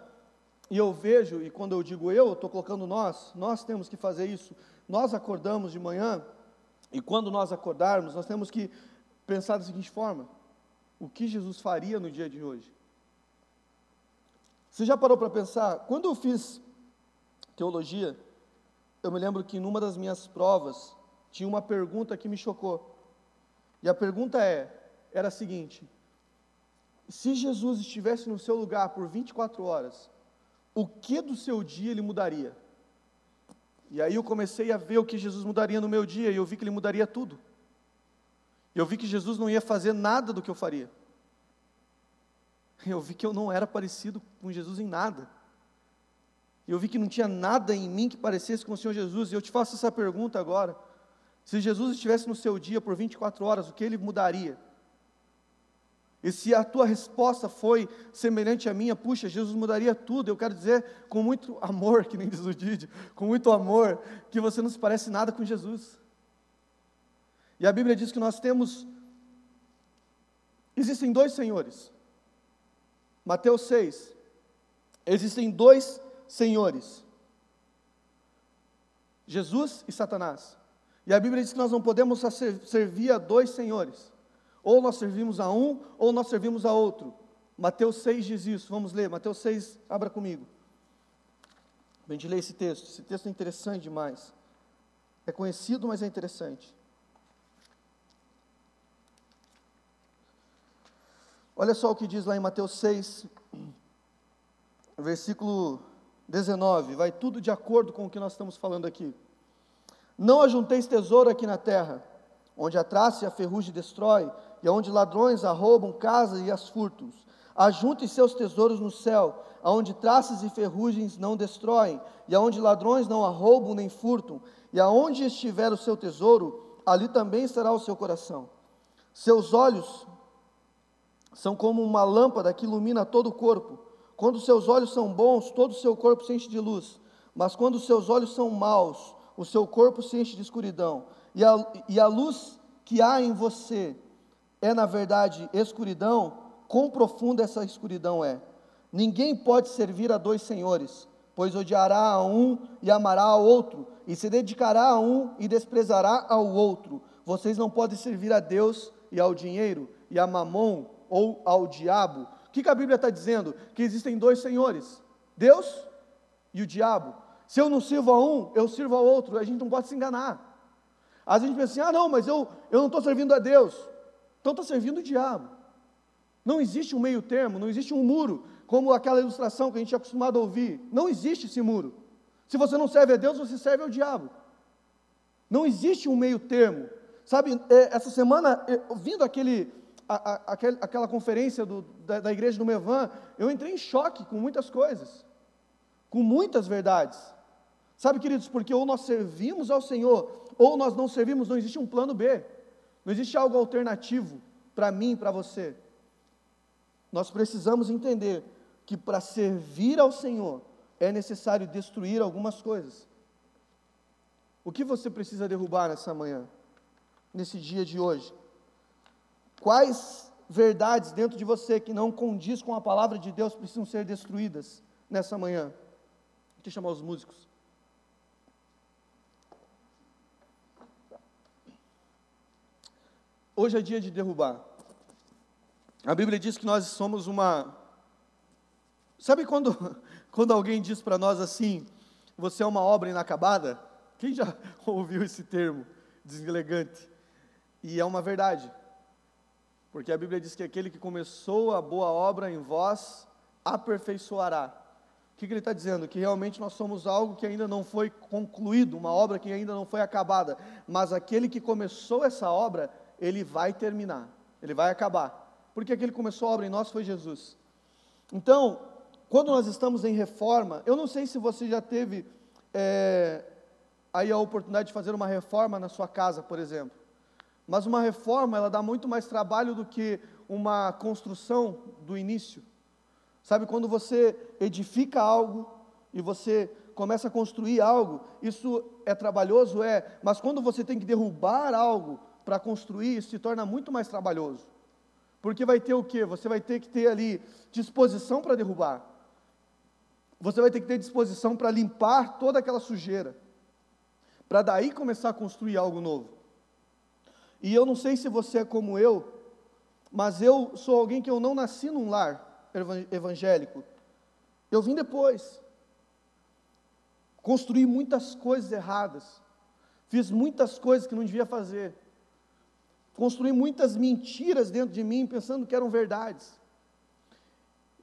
e eu vejo, e quando eu digo eu, estou colocando nós, nós temos que fazer isso. Nós acordamos de manhã, e quando nós acordarmos, nós temos que pensar da seguinte forma: o que Jesus faria no dia de hoje? Você já parou para pensar? Quando eu fiz teologia, eu me lembro que numa das minhas provas tinha uma pergunta que me chocou. E a pergunta é, era a seguinte: se Jesus estivesse no seu lugar por 24 horas, o que do seu dia ele mudaria? E aí eu comecei a ver o que Jesus mudaria no meu dia, e eu vi que ele mudaria tudo. Eu vi que Jesus não ia fazer nada do que eu faria. Eu vi que eu não era parecido com Jesus em nada. Eu vi que não tinha nada em mim que parecesse com o Senhor Jesus. E eu te faço essa pergunta agora. Se Jesus estivesse no seu dia por 24 horas, o que ele mudaria? E se a tua resposta foi semelhante à minha, puxa, Jesus mudaria tudo. Eu quero dizer com muito amor, que nem diz o Didi, com muito amor, que você não se parece nada com Jesus. E a Bíblia diz que nós temos. Existem dois senhores. Mateus 6. Existem dois senhores: Jesus e Satanás. E a Bíblia diz que nós não podemos servir a dois senhores. Ou nós servimos a um, ou nós servimos a outro. Mateus 6 diz isso. Vamos ler. Mateus 6, abra comigo. A gente lê esse texto. Esse texto é interessante demais. É conhecido, mas é interessante. Olha só o que diz lá em Mateus 6, versículo 19. Vai tudo de acordo com o que nós estamos falando aqui. Não ajunteis tesouro aqui na terra, onde a traça e a ferrugem destrói, e onde ladrões arrombam casas e as furtos. Ajunte seus tesouros no céu, aonde traças e ferrugens não destroem, e aonde ladrões não arrombam nem furtam, e aonde estiver o seu tesouro, ali também estará o seu coração. Seus olhos são como uma lâmpada que ilumina todo o corpo. Quando seus olhos são bons, todo o seu corpo se enche de luz. Mas quando seus olhos são maus, o seu corpo se enche de escuridão. E a, e a luz que há em você é, na verdade, escuridão, quão profunda essa escuridão é. Ninguém pode servir a dois senhores, pois odiará a um e amará ao outro, e se dedicará a um e desprezará ao outro. Vocês não podem servir a Deus e ao dinheiro, e a mamon ou ao diabo. O que, que a Bíblia está dizendo? Que existem dois senhores, Deus e o diabo. Se eu não sirvo a um, eu sirvo ao outro. A gente não pode se enganar. Às vezes a gente pensa assim: ah, não, mas eu, eu não estou servindo a Deus. Então está servindo o diabo. Não existe um meio termo, não existe um muro, como aquela ilustração que a gente é acostumado a ouvir. Não existe esse muro. Se você não serve a Deus, você serve ao diabo. Não existe um meio termo. Sabe, é, essa semana, ouvindo aquele, a, aquela conferência do, da, da, igreja do Mevan, eu entrei em choque com muitas coisas, com muitas verdades. Sabe, queridos, porque ou nós servimos ao Senhor, ou nós não servimos, não existe um plano B. Não existe algo alternativo para mim e para você. Nós precisamos entender que para servir ao Senhor é necessário destruir algumas coisas. O que você precisa derrubar nessa manhã, nesse dia de hoje? Quais verdades dentro de você que não condiz com a palavra de Deus precisam ser destruídas nessa manhã? Deixa eu chamar os músicos. Hoje é dia de derrubar. A Bíblia diz que nós somos uma Sabe quando, quando alguém diz para nós assim, você é uma obra inacabada? Quem já ouviu esse termo deselegante? E é uma verdade. Porque a Bíblia diz que aquele que começou a boa obra em vós, aperfeiçoará. O que, que ele está dizendo? Que realmente nós somos algo que ainda não foi concluído, uma obra que ainda não foi acabada. Mas aquele que começou essa obra, ele vai terminar, ele vai acabar. Porque aquele que começou a obra em nós foi Jesus. Então, quando nós estamos em reforma, eu não sei se você já teve é, aí a oportunidade de fazer uma reforma na sua casa, por exemplo. Mas uma reforma, ela dá muito mais trabalho do que uma construção do início. Sabe, quando você edifica algo e você começa a construir algo, isso é trabalhoso? É, mas quando você tem que derrubar algo para construir, isso se torna muito mais trabalhoso. Porque vai ter o quê? Você vai ter que ter ali disposição para derrubar. Você vai ter que ter disposição para limpar toda aquela sujeira. Para daí começar a construir algo novo. E eu não sei se você é como eu, mas eu sou alguém que eu não nasci num lar evangélico. Eu vim depois. Construí muitas coisas erradas. Fiz muitas coisas que não devia fazer. Construí muitas mentiras dentro de mim, pensando que eram verdades.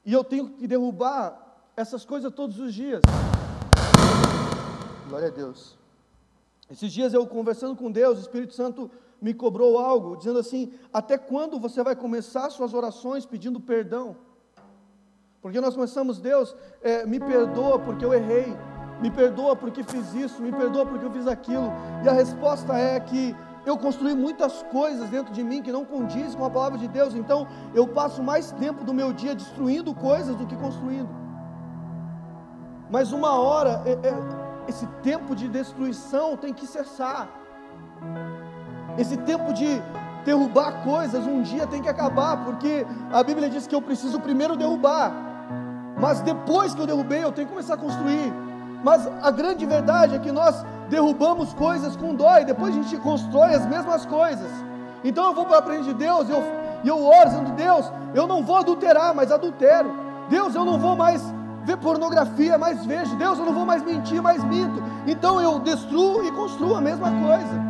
E eu tenho que derrubar essas coisas todos os dias. Glória a Deus. Esses dias eu conversando com Deus, o Espírito Santo me cobrou algo, dizendo assim: até quando você vai começar suas orações pedindo perdão? Porque nós começamos, Deus, é, me perdoa porque eu errei, me perdoa porque fiz isso, me perdoa porque eu fiz aquilo. E a resposta é que eu construí muitas coisas dentro de mim que não condizem com a palavra de Deus, então eu passo mais tempo do meu dia destruindo coisas do que construindo. Mas uma hora, é, é, esse tempo de destruição tem que cessar. Esse tempo de derrubar coisas um dia tem que acabar, porque a Bíblia diz que eu preciso primeiro derrubar, mas depois que eu derrubei, eu tenho que começar a construir. Mas a grande verdade é que nós derrubamos coisas com dó e depois a gente constrói as mesmas coisas. Então eu vou para a frente de Deus e eu, eu oro dizendo: Deus, eu não vou adulterar, mas adultero. Deus, eu não vou mais ver pornografia, mas vejo. Deus, eu não vou mais mentir, mas minto. Então eu destruo e construo a mesma coisa.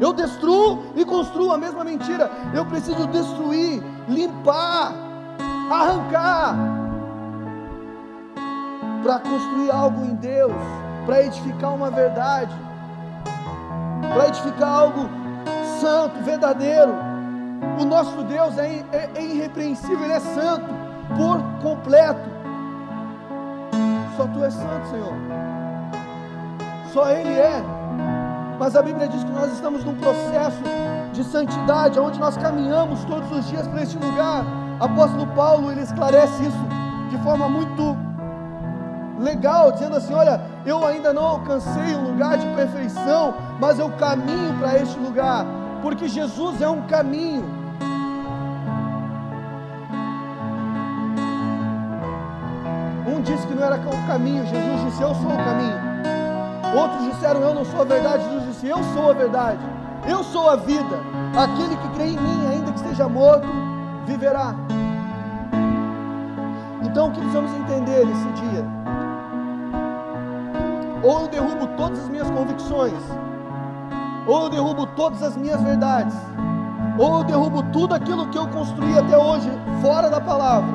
Eu destruo e construo a mesma mentira. Eu preciso destruir, limpar, arrancar, para construir algo em Deus, para edificar uma verdade, para edificar algo santo, verdadeiro. O nosso Deus é, é, é irrepreensível, Ele é santo por completo. Só Tu és santo, Senhor. Só Ele é. Mas a Bíblia diz que nós estamos num processo de santidade, onde nós caminhamos todos os dias para este lugar. Apóstolo Paulo, ele esclarece isso de forma muito legal, dizendo assim: Olha, eu ainda não alcancei um lugar de perfeição, mas eu caminho para este lugar, porque Jesus é um caminho. Um disse que não era o caminho, Jesus disse: Eu sou o caminho. Outros disseram: Eu não sou a verdade. Jesus disse: Eu sou a verdade. Eu sou a vida. Aquele que crê em mim, ainda que esteja morto, viverá. Então o que precisamos entender nesse dia? Ou eu derrubo todas as minhas convicções, ou eu derrubo todas as minhas verdades, ou eu derrubo tudo aquilo que eu construí até hoje fora da palavra,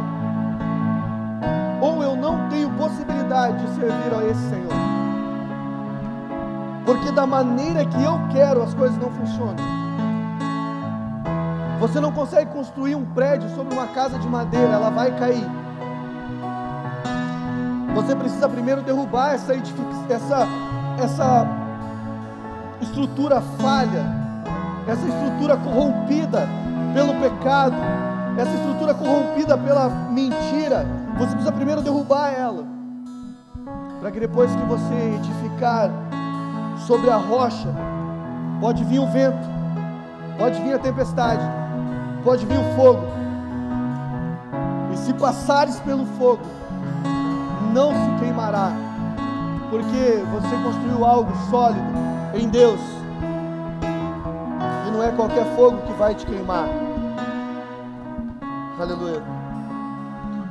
ou eu não tenho possibilidade de servir a esse Senhor porque da maneira que eu quero as coisas não funcionam. Você não consegue construir um prédio sobre uma casa de madeira, ela vai cair. Você precisa primeiro derrubar essa, essa, essa estrutura falha, essa estrutura corrompida pelo pecado, essa estrutura corrompida pela mentira. Você precisa primeiro derrubar ela, para que depois que você edificar sobre a rocha, pode vir o vento, pode vir a tempestade, pode vir o fogo. E se passares pelo fogo, não se queimará, porque você construiu algo sólido em Deus. E não é qualquer fogo que vai te queimar. Aleluia.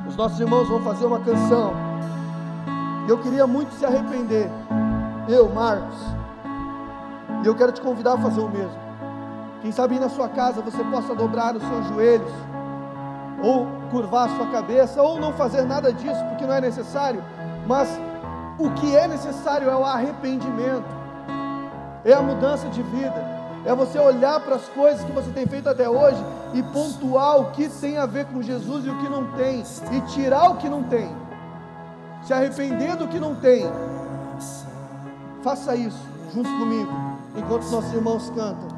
Os nossos irmãos vão fazer uma canção. Eu queria muito se arrepender. Eu, Marcos. E eu quero te convidar a fazer o mesmo. Quem sabe na sua casa você possa dobrar os seus joelhos, ou curvar a sua cabeça, ou não fazer nada disso, porque não é necessário. Mas o que é necessário é o arrependimento, é a mudança de vida é você olhar para as coisas que você tem feito até hoje e pontuar o que tem a ver com Jesus e o que não tem, e tirar o que não tem, se arrepender do que não tem. Faça isso junto comigo, enquanto nossos irmãos cantam.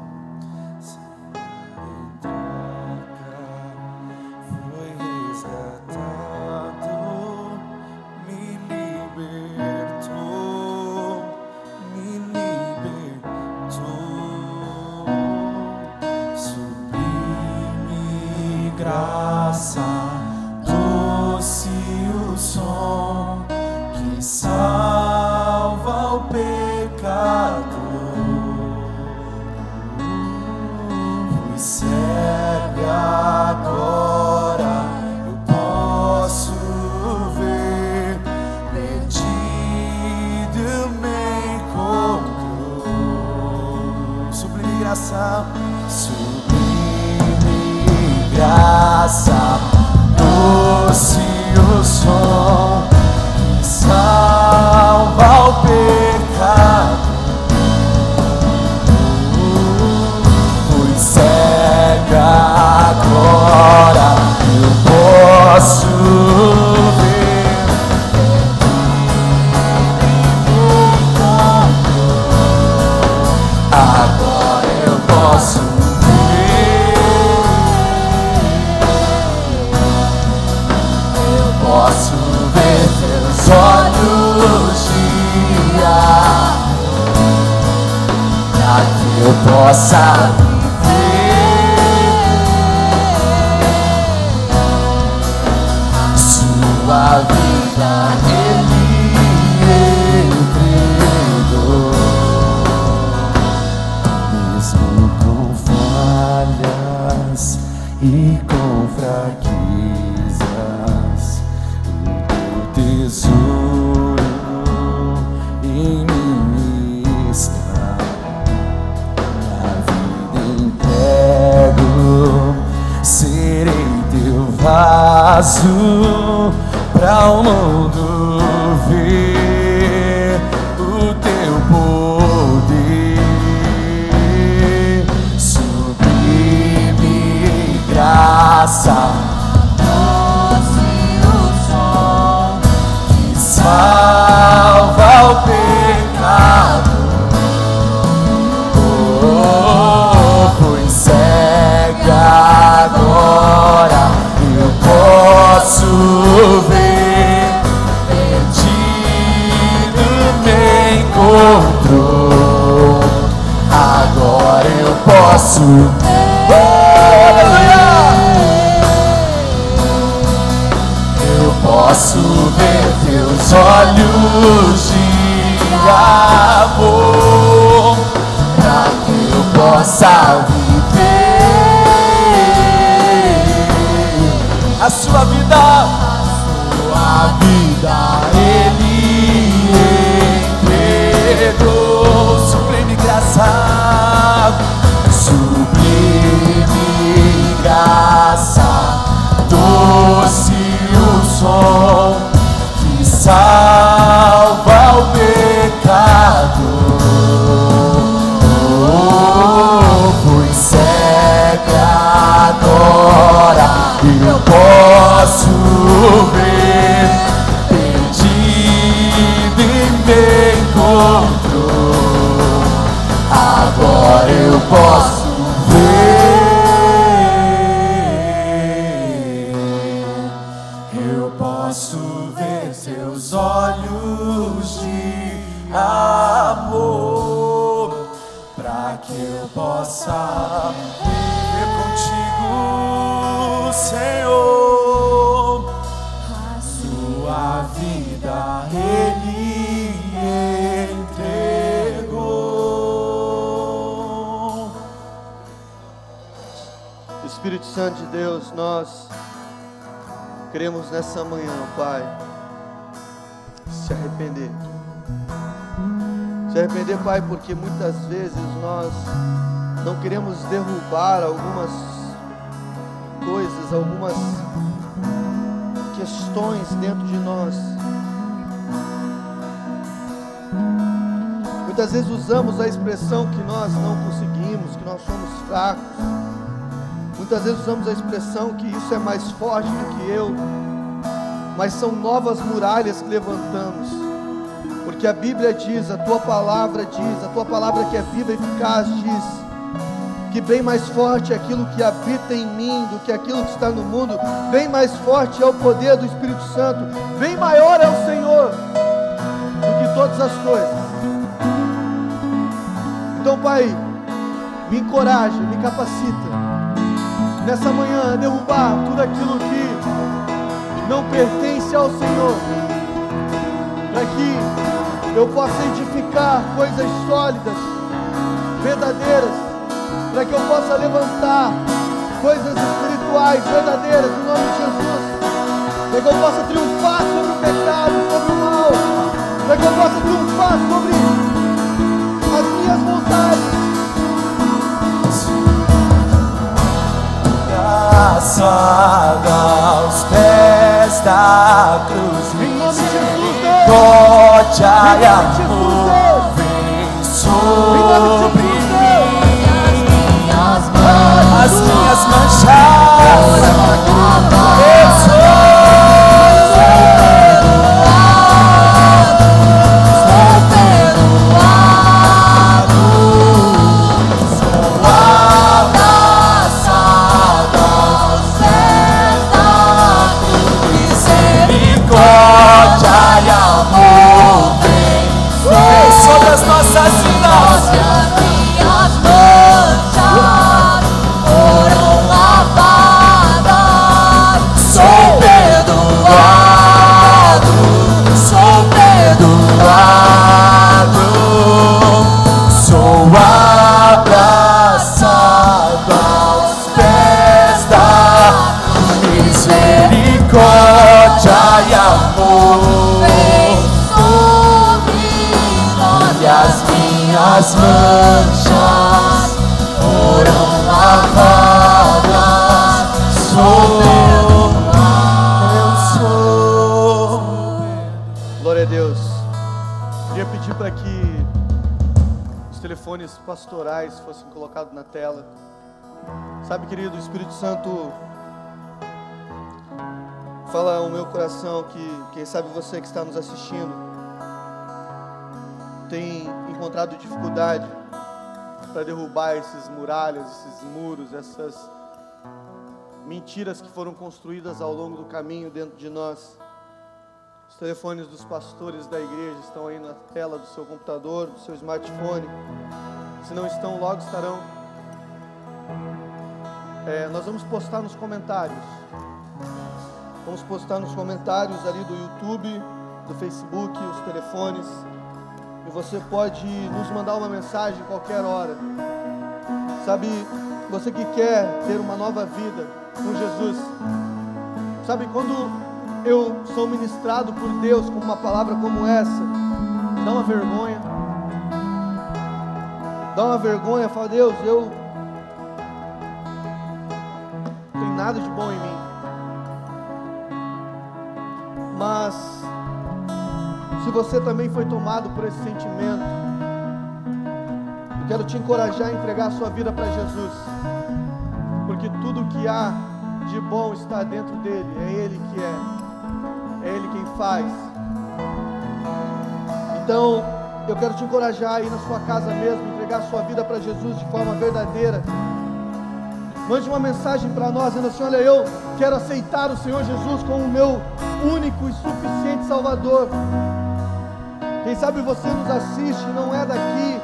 possa possa viver a sua vida. correr, perdido e me encontro. Agora eu posso. Nessa manhã, Pai, se arrepender. Se arrepender, Pai, porque muitas vezes nós não queremos derrubar algumas coisas, algumas questões dentro de nós. Muitas vezes usamos a expressão que nós não conseguimos, que nós somos fracos. Muitas vezes usamos a expressão que isso é mais forte do que eu. Mas são novas muralhas que levantamos. Porque a Bíblia diz, a tua palavra diz, a tua palavra que é viva e eficaz diz que bem mais forte é aquilo que habita em mim do que aquilo que está no mundo, bem mais forte é o poder do Espírito Santo, bem maior é o Senhor do que todas as coisas. Então, Pai, me encoraja, me capacita nessa manhã a derrubar tudo aquilo que não pertence ao Senhor, para que eu possa edificar coisas sólidas, verdadeiras para que eu possa levantar coisas espirituais verdadeiras em nome de Jesus, para que eu possa triunfar sobre o pecado, sobre o mal, para que eu possa triunfar sobre as minhas vontades. Abraçada aos pés da cruz, nome de Jesus, vem sobre as minhas manchas. Eu sou Sabe, querido, o Espírito Santo fala ao meu coração que, quem sabe você que está nos assistindo, tem encontrado dificuldade para derrubar esses muralhas, esses muros, essas mentiras que foram construídas ao longo do caminho dentro de nós. Os telefones dos pastores da igreja estão aí na tela do seu computador, do seu smartphone. Se não estão, logo estarão. É, nós vamos postar nos comentários. Vamos postar nos comentários ali do YouTube, do Facebook, os telefones. E você pode nos mandar uma mensagem qualquer hora. Sabe, você que quer ter uma nova vida com Jesus. Sabe, quando eu sou ministrado por Deus com uma palavra como essa, dá uma vergonha. Dá uma vergonha, fala, Deus, eu nada de bom em mim. Mas se você também foi tomado por esse sentimento, eu quero te encorajar a entregar a sua vida para Jesus, porque tudo que há de bom está dentro dele, é Ele que é, é Ele quem faz. Então, eu quero te encorajar aí na sua casa mesmo, entregar a sua vida para Jesus de forma verdadeira. Mande uma mensagem para nós, dizendo assim: Olha, eu quero aceitar o Senhor Jesus como o meu único e suficiente Salvador. Quem sabe você nos assiste, não é daqui,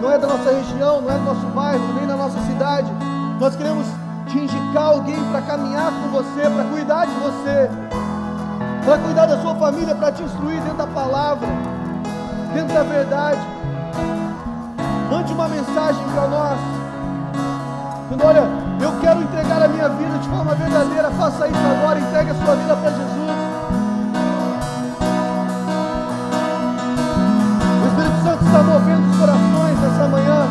não é da nossa região, não é do nosso bairro, nem da nossa cidade. Nós queremos te indicar alguém para caminhar com você, para cuidar de você, para cuidar da sua família, para te instruir dentro da palavra, dentro da verdade. Mande uma mensagem para nós. Olha, eu quero entregar a minha vida de forma verdadeira. Faça isso agora, entregue a sua vida para Jesus. O Espírito Santo está movendo os corações nessa manhã,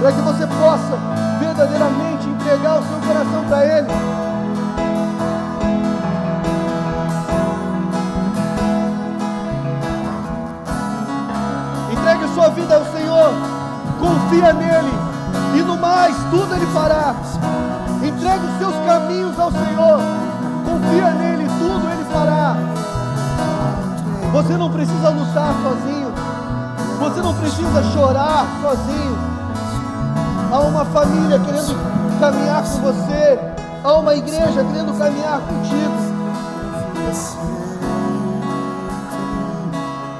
para que você possa verdadeiramente entregar o seu coração para Ele. Entregue sua vida ao Senhor, confia nele, e no mais, tudo Ele fará. Entregue os seus caminhos ao Senhor, confia nele, tudo Ele fará. Você não precisa lutar sozinho, você não precisa chorar sozinho. Há uma família querendo caminhar com você, há uma igreja querendo caminhar contigo.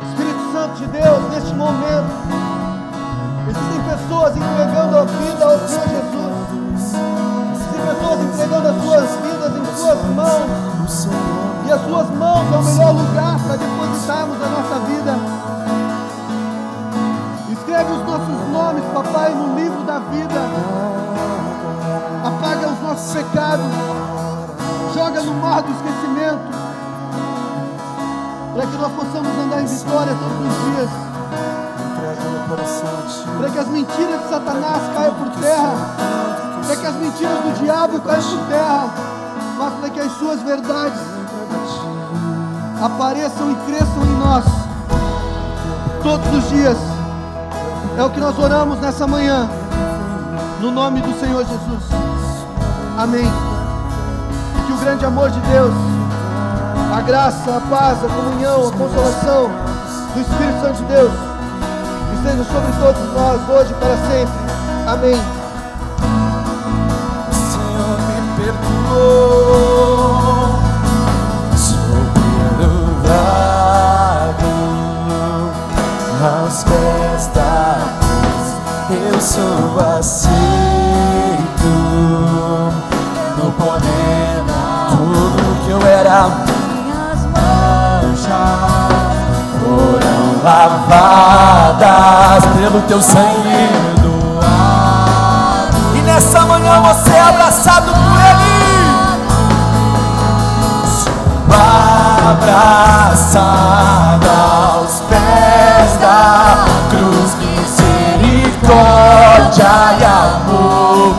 Espírito Santo de Deus, neste momento, existem pessoas entregando a vida ao Senhor Jesus. Existem pessoas entregando as suas vidas em suas mãos. E as suas mãos é o melhor lugar para depositarmos a nossa vida. Escreve os nossos nomes, papai, no livro da vida. Apaga os nossos pecados. Joga no mar do esquecimento. Para que nós possamos andar em vitória todos os dias. Para que as mentiras de Satanás caiam por terra. Para que as mentiras do diabo caiam por terra. Mas para que as suas verdades apareçam e cresçam em nós todos os dias. É o que nós oramos nessa manhã, no nome do Senhor Jesus. Amém. Que o grande amor de Deus, a graça, a paz, a comunhão, a consolação do Espírito Santo de Deus esteja sobre todos nós, hoje para sempre. Amém. O Senhor me perdoou, sou perdoado aos pés da cruz. Eu sou aceito no poder tudo que eu era. Lavadas pelo teu sangue doado. E nessa manhã você é abraçado por Ele. Abraçado aos pés da cruz, misericórdia e amor.